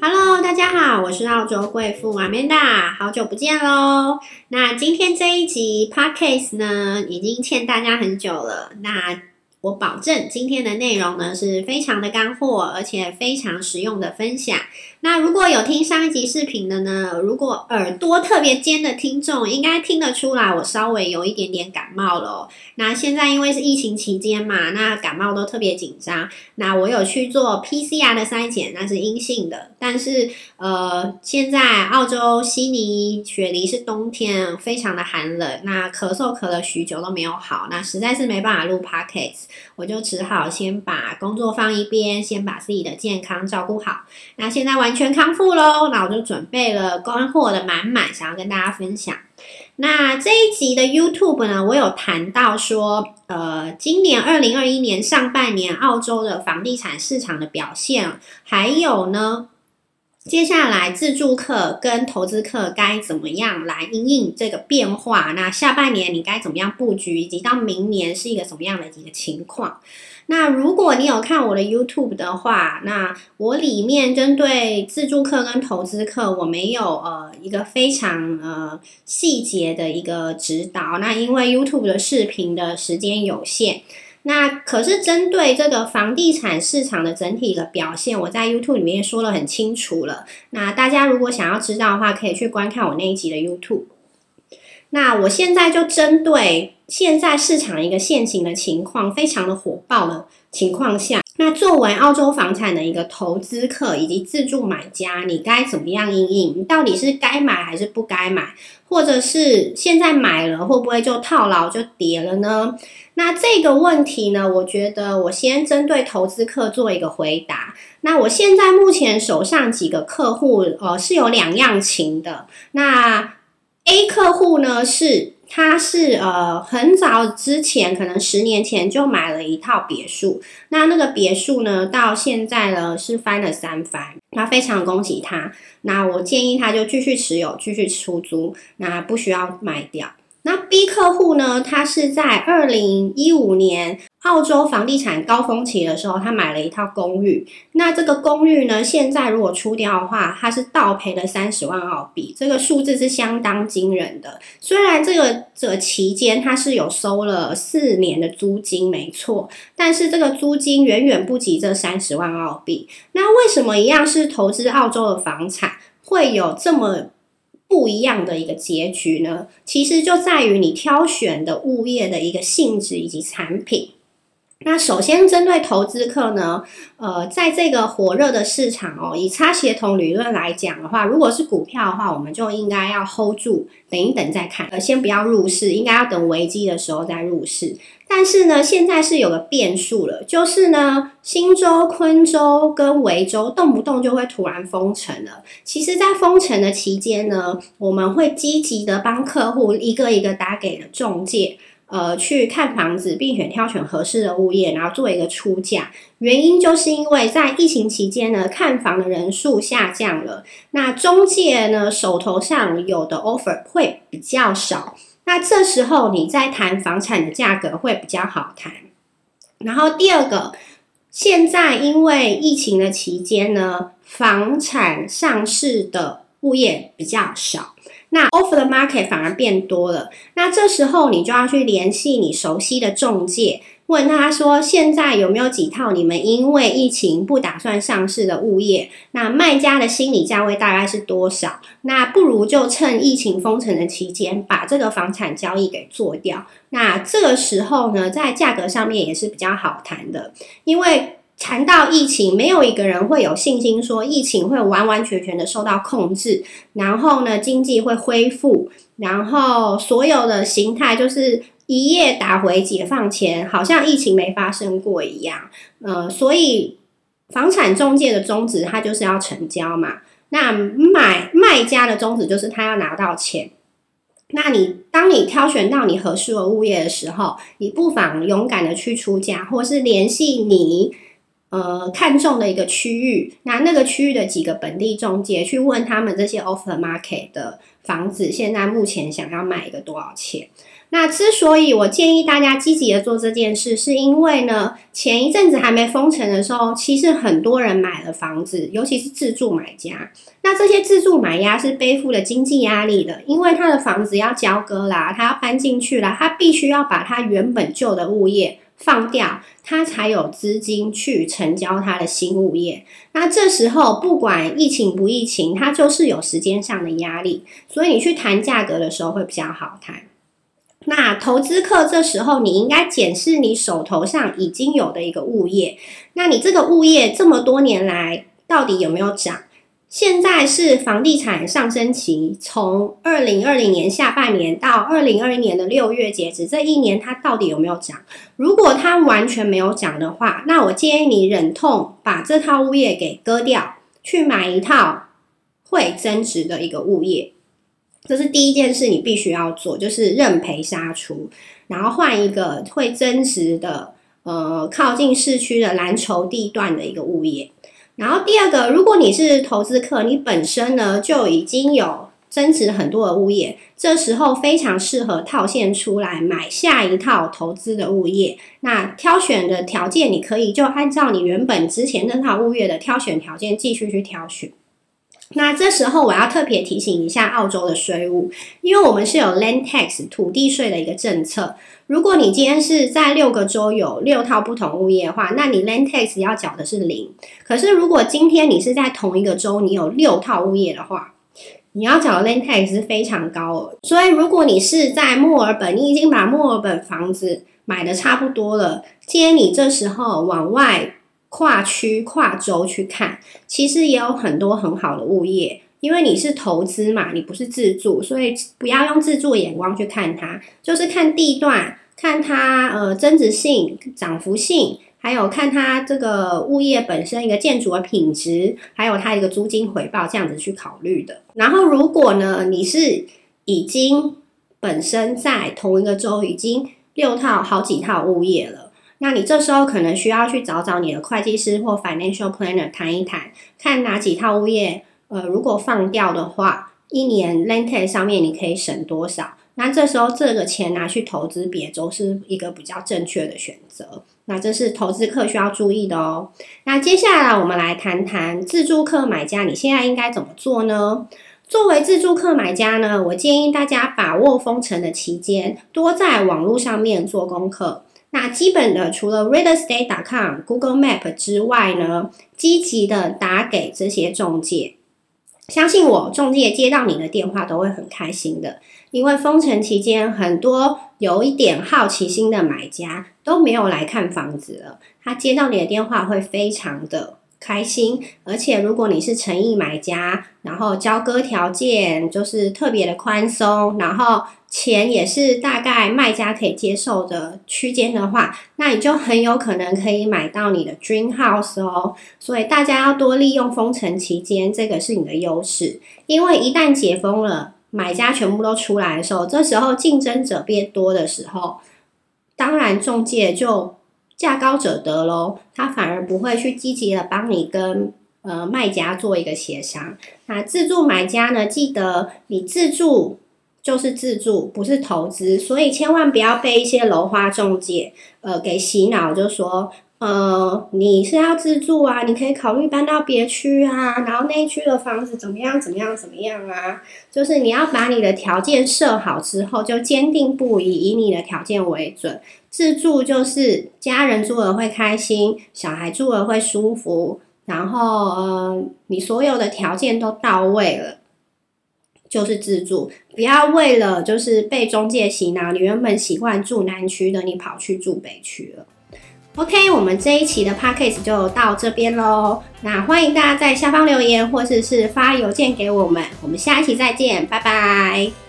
Hello，大家好，我是澳洲贵妇 Amanda，好久不见喽。那今天这一集 Podcast 呢，已经欠大家很久了。那我保证今天的内容呢是非常的干货，而且非常实用的分享。那如果有听上一集视频的呢，如果耳朵特别尖的听众，应该听得出来我稍微有一点点感冒了。那现在因为是疫情期间嘛，那感冒都特别紧张。那我有去做 PCR 的筛检，那是阴性的。但是呃，现在澳洲悉尼雪梨是冬天，非常的寒冷。那咳嗽咳了许久都没有好，那实在是没办法录 podcast，我就只好先把工作放一边，先把自己的健康照顾好。那现在完。全康复喽，那我就准备了干货的满满，想要跟大家分享。那这一集的 YouTube 呢，我有谈到说，呃，今年二零二一年上半年澳洲的房地产市场的表现，还有呢，接下来自助客跟投资客该怎么样来应应这个变化？那下半年你该怎么样布局，以及到明年是一个什么样的一个情况？那如果你有看我的 YouTube 的话，那我里面针对自助客跟投资客，我没有呃一个非常呃细节的一个指导。那因为 YouTube 的视频的时间有限，那可是针对这个房地产市场的整体的表现，我在 YouTube 里面说了很清楚了。那大家如果想要知道的话，可以去观看我那一集的 YouTube。那我现在就针对。现在市场一个现行的情况非常的火爆的情况下，那作为澳洲房产的一个投资客以及自住买家，你该怎么样应应？到底是该买还是不该买？或者是现在买了会不会就套牢就跌了呢？那这个问题呢，我觉得我先针对投资客做一个回答。那我现在目前手上几个客户，呃，是有两样情的。那 A 客户呢是。他是呃很早之前，可能十年前就买了一套别墅，那那个别墅呢，到现在呢是翻了三番，那非常恭喜他。那我建议他就继续持有，继续出租，那不需要卖掉。那 B 客户呢，他是在二零一五年。澳洲房地产高峰期的时候，他买了一套公寓。那这个公寓呢，现在如果出掉的话，他是倒赔了三十万澳币，这个数字是相当惊人的。虽然这个这期间他是有收了四年的租金，没错，但是这个租金远远不及这三十万澳币。那为什么一样是投资澳洲的房产，会有这么不一样的一个结局呢？其实就在于你挑选的物业的一个性质以及产品。那首先针对投资客呢，呃，在这个火热的市场哦，以差协同理论来讲的话，如果是股票的话，我们就应该要 hold 住，等一等再看，呃，先不要入市，应该要等危机的时候再入市。但是呢，现在是有个变数了，就是呢，新州、昆州跟维州动不动就会突然封城了。其实，在封城的期间呢，我们会积极的帮客户一个一个打给了中介。呃，去看房子，并且挑选合适的物业，然后做一个出价。原因就是因为在疫情期间呢，看房的人数下降了，那中介呢手头上有的 offer 会比较少。那这时候你在谈房产的价格会比较好谈。然后第二个，现在因为疫情的期间呢，房产上市的物业比较少。那 offer 的 market 反而变多了，那这时候你就要去联系你熟悉的中介，问他说现在有没有几套你们因为疫情不打算上市的物业？那卖家的心理价位大概是多少？那不如就趁疫情封城的期间把这个房产交易给做掉。那这个时候呢，在价格上面也是比较好谈的，因为。谈到疫情，没有一个人会有信心说疫情会完完全全的受到控制，然后呢，经济会恢复，然后所有的形态就是一夜打回解放前，好像疫情没发生过一样。呃，所以房产中介的宗旨，它就是要成交嘛。那买卖家的宗旨就是他要拿到钱。那你当你挑选到你合适的物业的时候，你不妨勇敢的去出价，或是联系你。呃，看中的一个区域，那那个区域的几个本地中介去问他们这些 offer market 的房子，现在目前想要卖一个多少钱？那之所以我建议大家积极的做这件事，是因为呢，前一阵子还没封城的时候，其实很多人买了房子，尤其是自住买家。那这些自住买家是背负了经济压力的，因为他的房子要交割啦，他要搬进去啦，他必须要把他原本旧的物业放掉，他才有资金去成交他的新物业。那这时候不管疫情不疫情，他就是有时间上的压力，所以你去谈价格的时候会比较好谈。那投资客这时候，你应该检视你手头上已经有的一个物业，那你这个物业这么多年来到底有没有涨？现在是房地产上升期，从二零二零年下半年到二零二一年的六月截止，这一年它到底有没有涨？如果它完全没有涨的话，那我建议你忍痛把这套物业给割掉，去买一套会增值的一个物业。这是第一件事，你必须要做，就是认赔杀出，然后换一个会增值的，呃，靠近市区的蓝筹地段的一个物业。然后第二个，如果你是投资客，你本身呢就已经有增值很多的物业，这时候非常适合套现出来买下一套投资的物业。那挑选的条件，你可以就按照你原本之前那套物业的挑选条件继续去挑选。那这时候我要特别提醒一下澳洲的税务，因为我们是有 land tax 土地税的一个政策。如果你今天是在六个州有六套不同物业的话，那你 land tax 要缴的是零。可是如果今天你是在同一个州，你有六套物业的话，你要缴的 land tax 是非常高的。所以如果你是在墨尔本，你已经把墨尔本房子买的差不多了，今天你这时候往外。跨区、跨州去看，其实也有很多很好的物业，因为你是投资嘛，你不是自住，所以不要用自住眼光去看它，就是看地段，看它呃增值性、涨幅性，还有看它这个物业本身一个建筑的品质，还有它一个租金回报这样子去考虑的。然后如果呢，你是已经本身在同一个州已经六套、好几套物业了。那你这时候可能需要去找找你的会计师或 financial planner 谈一谈，看哪几套物业，呃，如果放掉的话，一年 rent 上面你可以省多少？那这时候这个钱拿去投资别州是一个比较正确的选择。那这是投资客需要注意的哦。那接下来我们来谈谈自助客买家，你现在应该怎么做呢？作为自助客买家呢，我建议大家把握封城的期间，多在网络上面做功课。那基本的，除了 realestate.com、Google Map 之外呢，积极的打给这些中介。相信我，中介接到你的电话都会很开心的，因为封城期间，很多有一点好奇心的买家都没有来看房子了，他接到你的电话会非常的。开心，而且如果你是诚意买家，然后交割条件就是特别的宽松，然后钱也是大概卖家可以接受的区间的话，那你就很有可能可以买到你的 dream house 哦。所以大家要多利用封城期间，这个是你的优势，因为一旦解封了，买家全部都出来的时候，这时候竞争者变多的时候，当然中介就。价高者得喽，他反而不会去积极的帮你跟呃卖家做一个协商。那自助买家呢，记得你自助就是自住，不是投资，所以千万不要被一些楼花中介呃给洗脑，就说。呃，你是要自住啊？你可以考虑搬到别区啊，然后那区的房子怎么样？怎么样？怎么样啊？就是你要把你的条件设好之后，就坚定不移以你的条件为准。自住就是家人住了会开心，小孩住了会舒服，然后呃，你所有的条件都到位了，就是自住。不要为了就是被中介洗脑，你原本习惯住南区的，你跑去住北区了。OK，我们这一期的 Podcast 就到这边喽。那欢迎大家在下方留言，或者是发邮件给我们。我们下一期再见，拜拜。